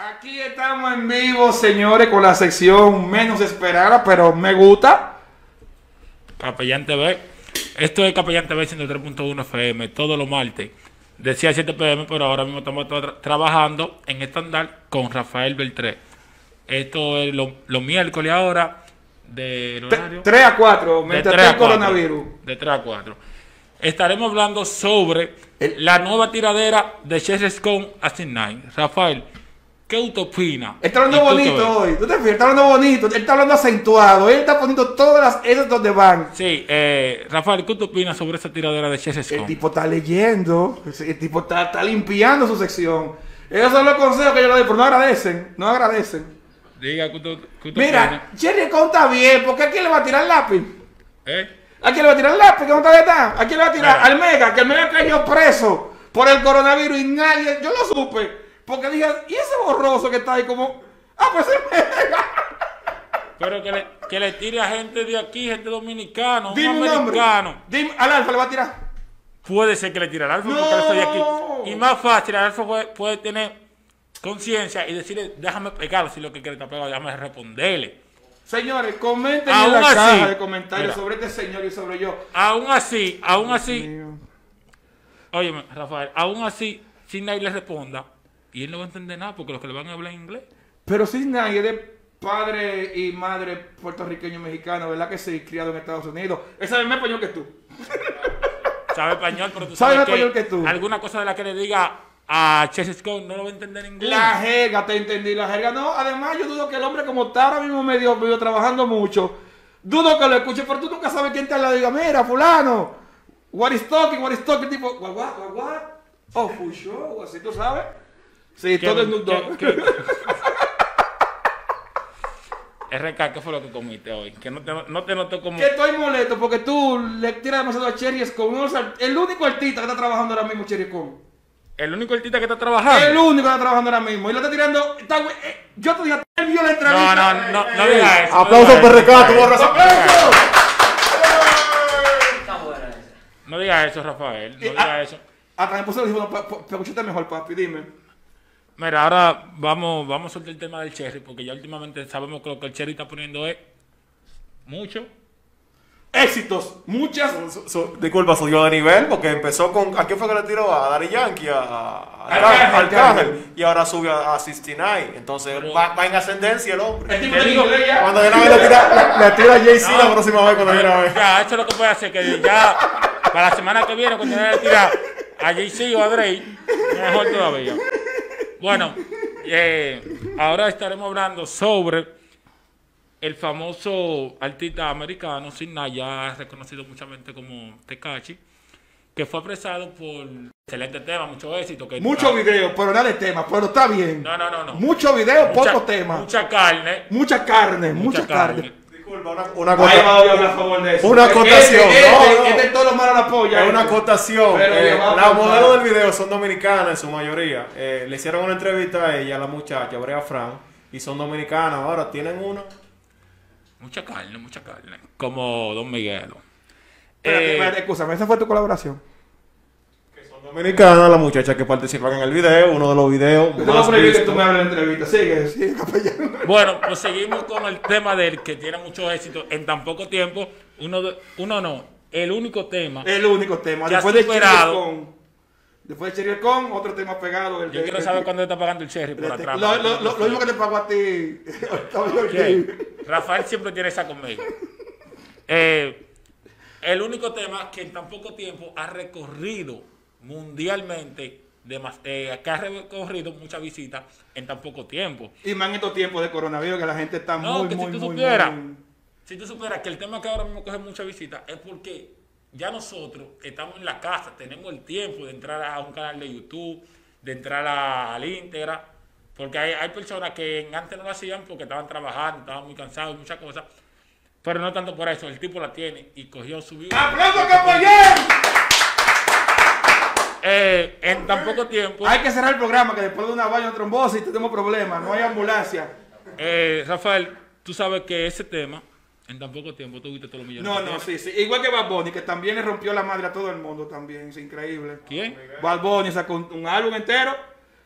Aquí estamos en vivo, señores, con la sección menos esperada, pero me gusta. Capellán TV. Esto es Capellán TV 103.1 FM, todos los martes. Decía 7 pm, pero ahora mismo estamos tra- trabajando en estándar con Rafael Beltré. Esto es lo- los miércoles ahora del horario. 3 a 4, de mientras 3 está a el 4. coronavirus. De 3 a 4. Estaremos hablando sobre El- la nueva tiradera de Chess con a 9 Rafael, ¿qué usted opina? Está hablando ¿Y tú qué bonito hoy. ¿Tú te fijas? Está hablando bonito. Él está hablando acentuado. Él está poniendo todas las esas donde van. Sí, eh, Rafael, ¿qué tú opinas sobre esa tiradera de Chess El tipo está leyendo. El tipo está, está limpiando su sección. Esos son los consejos que yo le doy, pero no agradecen. No agradecen. Diga, ¿qué qué tú Mira, Jerry Con está bien. ¿Por qué a quién le va a tirar el lápiz? ¿Eh? ¿A quién le va a tirar el lápiz? ¿Que no está está? ¿A quién le va a tirar? Mira. Al Mega, que el Mega cayó preso por el coronavirus y nadie, yo lo supe. Porque dije, ¿y ese borroso que está ahí como? Ah, pues el Mega. Pero que le, que le tire a gente de aquí, gente dominicana, un Dime un nombre. americano. Dime, al Alfa le va a tirar. Puede ser que le tire al alfa No. porque él estoy aquí. Y más fácil, el alfa puede, puede tener conciencia y decirle, déjame pegarlo si lo que quiere está pegado, déjame responderle. Señores, comenten Aún en la así, caja de comentarios mira. sobre este señor y sobre yo. Aún así, aún así, Mío. óyeme, Rafael, aún así, si nadie le responda, y él no va a entender nada porque los que le van a hablar en inglés. Pero si nadie de padre y madre puertorriqueño mexicano, ¿verdad que sí? Criado en Estados Unidos. Él sabe más español que tú. Sabe español, pero tú Sabe sabes español que tú. alguna cosa de la que le diga a Chess Scott no lo va a entender en inglés. La jerga, te entendí, la jerga. No, además yo dudo que el hombre como está ahora mismo medio, medio trabajando mucho, dudo que lo escuche, pero tú nunca sabes quién te la diga, mira, fulano, what is talking, what is talking, tipo, what, what, what, what? Oh, full show, así tú sabes. Sí, ¿Qué- todo es nudo. qué- qué- RK, ¿qué fue lo que comiste hoy? Que no te, no te noto como... Que estoy molesto porque tú le tiras demasiado a Cherry con el único artista que está trabajando ahora mismo, Cherry con. El único artista que está trabajando. El único que está trabajando ahora mismo. Y lo está tirando. está eh, yo te dije, él vio la entrevista. No, no, no, no digas eso. Aplauso no digas eso. PRK, tuvo razón. ¡Aplausos! Está buena esa. No digas eso, Rafael. No Eh, digas ah. eso. Hasta me puse el para escucharte mejor, papi, dime. Mira, ahora vamos, vamos a soltar el tema del cherry, porque ya últimamente sabemos que lo que el cherry está poniendo es mucho. Éxitos, muchas. Su- disculpa, subió de nivel porque empezó con. ¿A quién fue que le tiró? A Daddy Yankee, a, a, a Arcángel. Y ahora sube a, a 69. Entonces Pero- va, va en ascendencia el hombre. El tipo digo, ya. Cuando viene a ver, le tira, le, le tira a Jay-Z No. la próxima vez cuando viene a ver. Ya, eso es lo que puede hacer, que ya para la semana que viene, cuando le tira a JC o a Drake, mejor todavía. Bueno, eh, ahora estaremos hablando sobre el famoso artista americano, Sidney, ya reconocido muchamente como Tekashi, que fue apresado por excelente tema, mucho éxito. Que Mucho video, pero nada de tema, pero está bien. No, no, no, no. Mucho video, Mucha- poco tema. Mucha carne. Mucha carne, mucha, Mucha carne. carne. Disculpa, una, una, Ahí acota- va a hablar a favor de eso. Una Este- acotación, Este, este, no. este todo lo malo la apoya. es una acotación. Eh, las modelos del video son dominicanas en su mayoría. Eh, le hicieron una entrevista a ella, a la muchacha, Brea Fran, y son dominicanas. Ahora tienen uno. Mucha carne, mucha carne. Como Don Miguelo. Espérate, Eh, espérate, escúchame, esa fue tu colaboración. Dominicanas, las muchachas que participan en el video, uno de los videos. Yo te voy a más prohibir que tú me hables en la entrevista. Sigue, sigue, capellán. Bueno, pues seguimos con el tema del que tiene mucho éxito en tan poco tiempo. Uno, de- uno no, el único tema. El único tema. Después de superado. Cherry Con. Después de Cherry Con, otro tema pegado. El Yo de- quiero saber cuándo está pagando el cherry por atrás. Lo, lo, lo, lo mismo que te pagó a ti. Rafael siempre tiene esa conmigo. Eh, el único tema que en tan poco tiempo ha recorrido mundialmente, demas- eh, que ha recorrido muchas visitas en tan poco tiempo. Y más en estos tiempos de coronavirus que la gente está No, muy, que muy, si tú muy, supieras, muy- si tú supieras que el tema que ahora mismo coge mucha visita es porque ya nosotros estamos en la casa, tenemos el tiempo de entrar a un canal de YouTube, de entrar a- al íntegra, porque hay, hay personas que antes no lo hacían porque estaban trabajando, estaban muy cansados, muchas cosas, pero no tanto por eso, el tipo la tiene y cogió su vida. ¡Aplauso capellán! Eh, en tan poco tiempo, Hay que cerrar el programa que después de una baña trombosis tenemos problemas, no hay ambulancia. eh, Rafael, tú sabes que ese tema, en tan poco tiempo, tuviste todos los millones. No, no, sí, sí. Igual que Bad Bunny, que también le rompió la madre a todo el mundo también, es increíble. ¿Quién? Bad Bunny sacó un, un álbum entero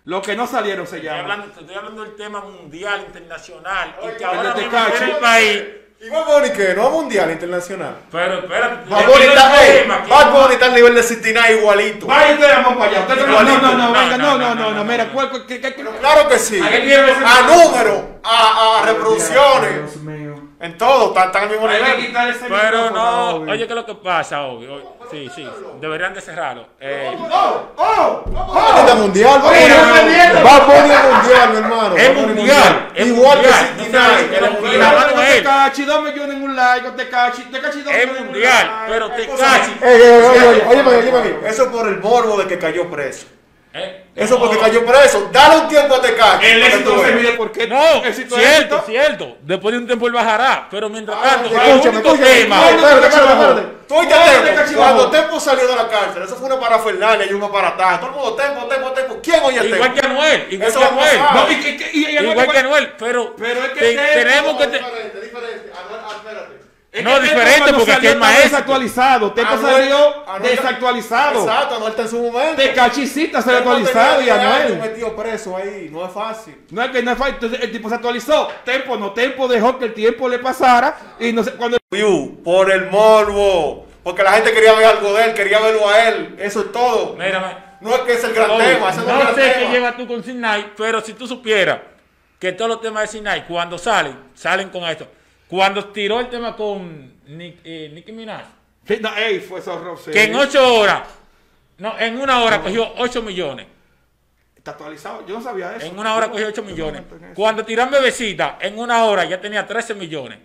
Los que no salieron se Estoy llaman. hablando, estoy hablando del tema mundial, internacional, y que Oye, ahora mismo en el país. ¿Y Bad Bunny qué? ¿No es mundial, internacional? Pero espérate, Bad Bunny está, que- Bad Bunny está al nivel de 69 igualito. Vaya ustedes vamos para allá. No, no, Igualito. no, no, No, venga, no, no, no, no, no, no, no, mira. ¿cuál, qué- qué- qué- Claro que sí. A números, a, a reproducciones, Dios mío. En todo, están, al mismo Hay que nivel. quitar ese Pero no, obvio. oye, ¿qué es lo que pasa, obvio? Oye, Sí, sí, deberían de cerrarlo. Eh, ¡Oh! ¡Oh! Bunny es mundial, Oye, es- Bunny es mundial, mi hermano. Es mundial, es Igual que mundial, no 69, se- era pero- mundial. y la mano Te él. cachi, dos millones en un like, te cachi, te cachi dos Es millones en un mundial, like. pero Hay te cosas- cachi. Ey, ey, ey, oye, oye, óyeme aquí. Eso es por el morbo de que cayó preso. Eh, Eso no. porque cayó preso. Dale un tiempo a Tecachi. El para que éxito no se mide por qué. No, éxito cierto, éxito. cierto. Después de un tiempo él bajará, pero mientras Ah, tanto, el escúchame, escúchame. No, espérate, espérate. Tú oíste Cuando? Tempo salió de la cárcel, eso fue una parafernalia y un aparataje. Todo el mundo, Tempo, Tempo, Tempo. ¿Quién oye Tempo? Igual que Anuel, igual que Anuel. Igual que Anuel, pero, tenemos que... No, te- diferente, diferente. Anuel, ah, espérate. Es No, diferente, porque aquí es maestro. desactualizado. Tempo Anuel- salió Anuel- desactualizado. Exacto, Anuel está en su momento. Te cachicita salió actualizado y tenía 10 años Anuel. metido preso ahí. No es fácil. No es que no es fácil. Entonces el tipo se actualizó. Tempo no. Tempo dejó que el tiempo le pasara. Y no sé, cuando View, por el morbo. Porque la gente quería ver algo de él, quería verlo a él. Eso es todo. Mírame. No es que es el gran Oye, tema, ese no, no gran sé qué tema. llevas tú con Sinai, pero si tú supieras que todos los temas de Sinai, cuando salen, salen con esto. Cuando tiró el tema con Nick- eh, Nicki Minaj, Sí, no, ey, fue eso, Rob, sí. que en ocho horas, no, en una hora cogió 8 millones. Está actualizado. Yo no sabía eso. En una hora cogió no- 8 yo no millones. Cuando tiran bebecita, en una hora ya tenía 13 millones.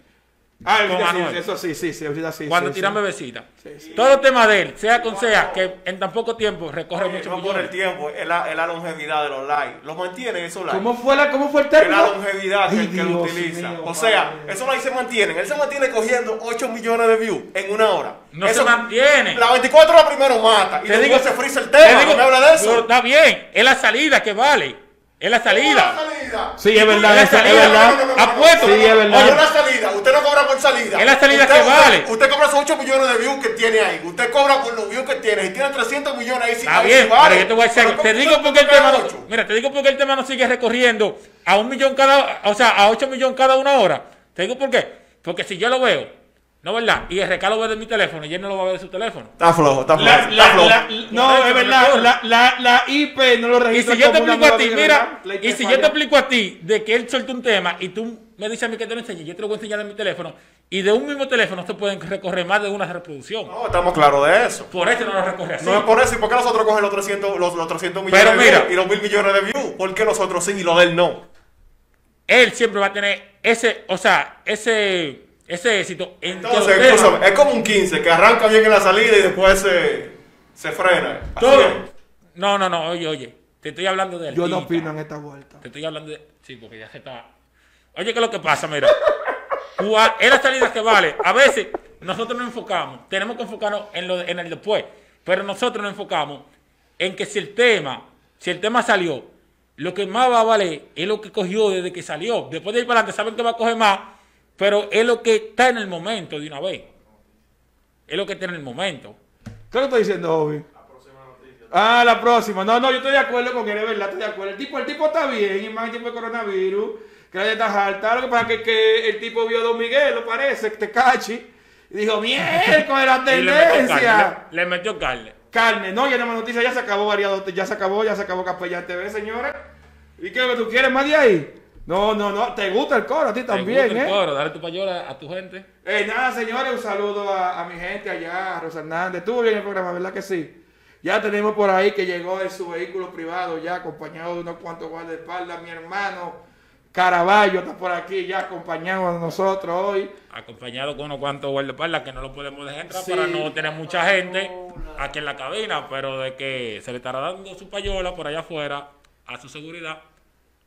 Ah, con sí, Anuel. eso sí, sí, sí, ahorita sí. Cuando sí, tiran sí. bebecita. Sí, sí. Todo el tema de él, sea con sea, que en tan poco tiempo recorre Oye, muchos no por el tiempo, es la, es la longevidad de los likes. Lo mantienen esos likes. ¿Cómo fue, la, ¿Cómo fue el Es término? la longevidad que, Ay, que él Dios utiliza. mío, o sea, padre. esos likes se mantienen. Él se mantiene cogiendo 8 millones de views en una hora. No se mantiene. La 24 horas primero mata. Y Te digo- se frisa el Te tema. digo, no me habla de pero eso. está bien, es la salida que vale. Es la salida. ¿Cómo la salida? Sí, es verdad, es, es salida, verdad. Apuesto. Sí, es verdad. Oye, una salida. Usted no cobra por salida. Es la salida Usted- que usted- vale. Usted cobra esos 8 millones de views que tiene ahí. Usted cobra por los views que tiene. Si tiene 300 millones ahí Está ahí bien, sí vale. pero yo te voy a decir, Pero te ¿cómo digo porque el tema no, mira, te digo porque el tema no sigue recorriendo a un millón cada, o sea, a 8 millones cada una hora. Te digo por qué. Porque si yo lo veo, no verdad, y el recalo lo ve de mi teléfono y él no lo va a ver de su teléfono. Está flojo, está flojo. La- está la- flojo. la- no, es verdad. La, la, la IP no lo Y registra si yo te explico a ti, mira, y si yo te explico a ti de que él suelta un tema y tú me dices a mí que te lo enseñes, yo te lo voy a enseñar de mi teléfono, y de un mismo teléfono se pueden recorrer más de una reproducción. No, estamos claros de eso. Por eso no lo recorre así. No es por eso, ¿y por qué nosotros cogen los 300, los, los 300 millones Pero de mira. views y los mil millones de views? ¿Por qué nosotros sí y lo de él no? Él siempre va a tener ese, o sea, ese, ese éxito en Entonces, es como un 15 que arranca bien en la salida y después se, se frena. Todo. No, no, no, oye, oye. Te estoy hablando de Yo no opino en esta vuelta. Te estoy hablando de. Sí, porque ya se está. Oye, ¿qué es lo que pasa? Mira. Es la salida que vale. A veces nosotros nos enfocamos. Tenemos que enfocarnos en, lo de- en el después. Pero nosotros nos enfocamos en que si el tema, si el tema salió, lo que más va a valer es lo que cogió desde que salió. Después de ir para adelante, saben que va a coger más. Pero es lo que está en el momento de una vez. Es lo que está en el momento. ¿Qué le estoy diciendo, Obi? Ah, la próxima. No, no, yo estoy de acuerdo con él, es verdad, estoy de acuerdo. El tipo, el tipo está bien, y más en tiempo de coronavirus, que la gente está alta. Lo que pasa es que, el tipo vio a Don Miguel, lo parece, que te cachi, y dijo, miércoles, la Y le metió tendencia. carne. Le, metió carne. Carne, no, ya no más noticias, ya se acabó variado, ya se acabó, ya se acabó Capellán TV, señora. ¿Y qué es lo que tú quieres más de ahí? No, no, no, te gusta el coro a ti ¿Te también, gusta el ¿eh? coro? Dale tu payola a tu gente. Eh, nada, señores, un saludo a, a mi gente allá, a Rosa Hernández. Estuvo bien el programa, ¿verdad que sí? Ya tenemos por ahí que llegó en su vehículo privado, ya acompañado de unos cuantos guardaespaldas. Mi hermano Caraballo está por aquí, ya acompañado de nosotros hoy. acompañado con unos cuantos guardaespaldas que no lo podemos dejar entrar Sí. para no tener mucha gente aquí en la cabina, pero de que se le estará dando su payola por allá afuera a su seguridad,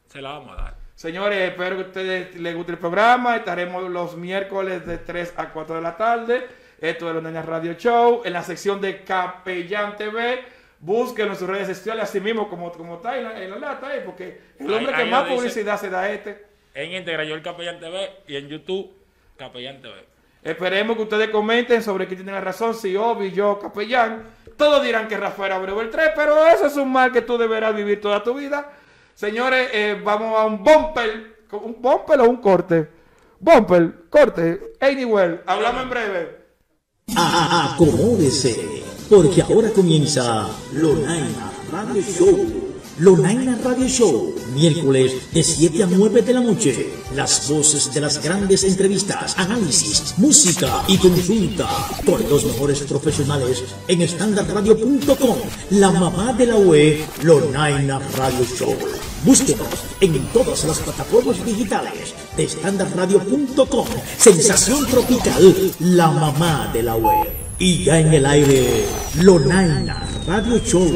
se la vamos a dar. Señores, espero que a ustedes les guste el programa. Estaremos los miércoles de 3 a 4 de la tarde. Esto es los Nenas Radio Show. En la sección de Capellán TV. Búsquenlo en sus redes sociales, así mismo como, como está en la, en la lata ahí, porque el Ahí- hombre que ahí más dice. publicidad se da este. En Integra yo el Capellán TV y en YouTube Capellán TV. Esperemos que ustedes comenten sobre quién tiene la razón, si Obi, yo, Capellán. Todos dirán que Rafael Abreu el 3, pero eso es un mal que tú deberás vivir toda tu vida. Señores, eh, vamos a un bumper. ¿Un bumper o un corte? Bumper, corte, anywhere. Hablamos en breve. A- Acomódese, porque ahora comienza Lonaina Radio Show. Lonaina Radio Show, miércoles de 7 a 9 de la noche. Las voces de las grandes entrevistas, análisis, música y consulta con los mejores profesionales en standardradio.com. La mamá de la web, Lonaina Radio Show. Búsquenos en todas las plataformas digitales de standardradio.com. Sensación tropical, la mamá de la web. Y ya en el aire, Lonaina Radio Show.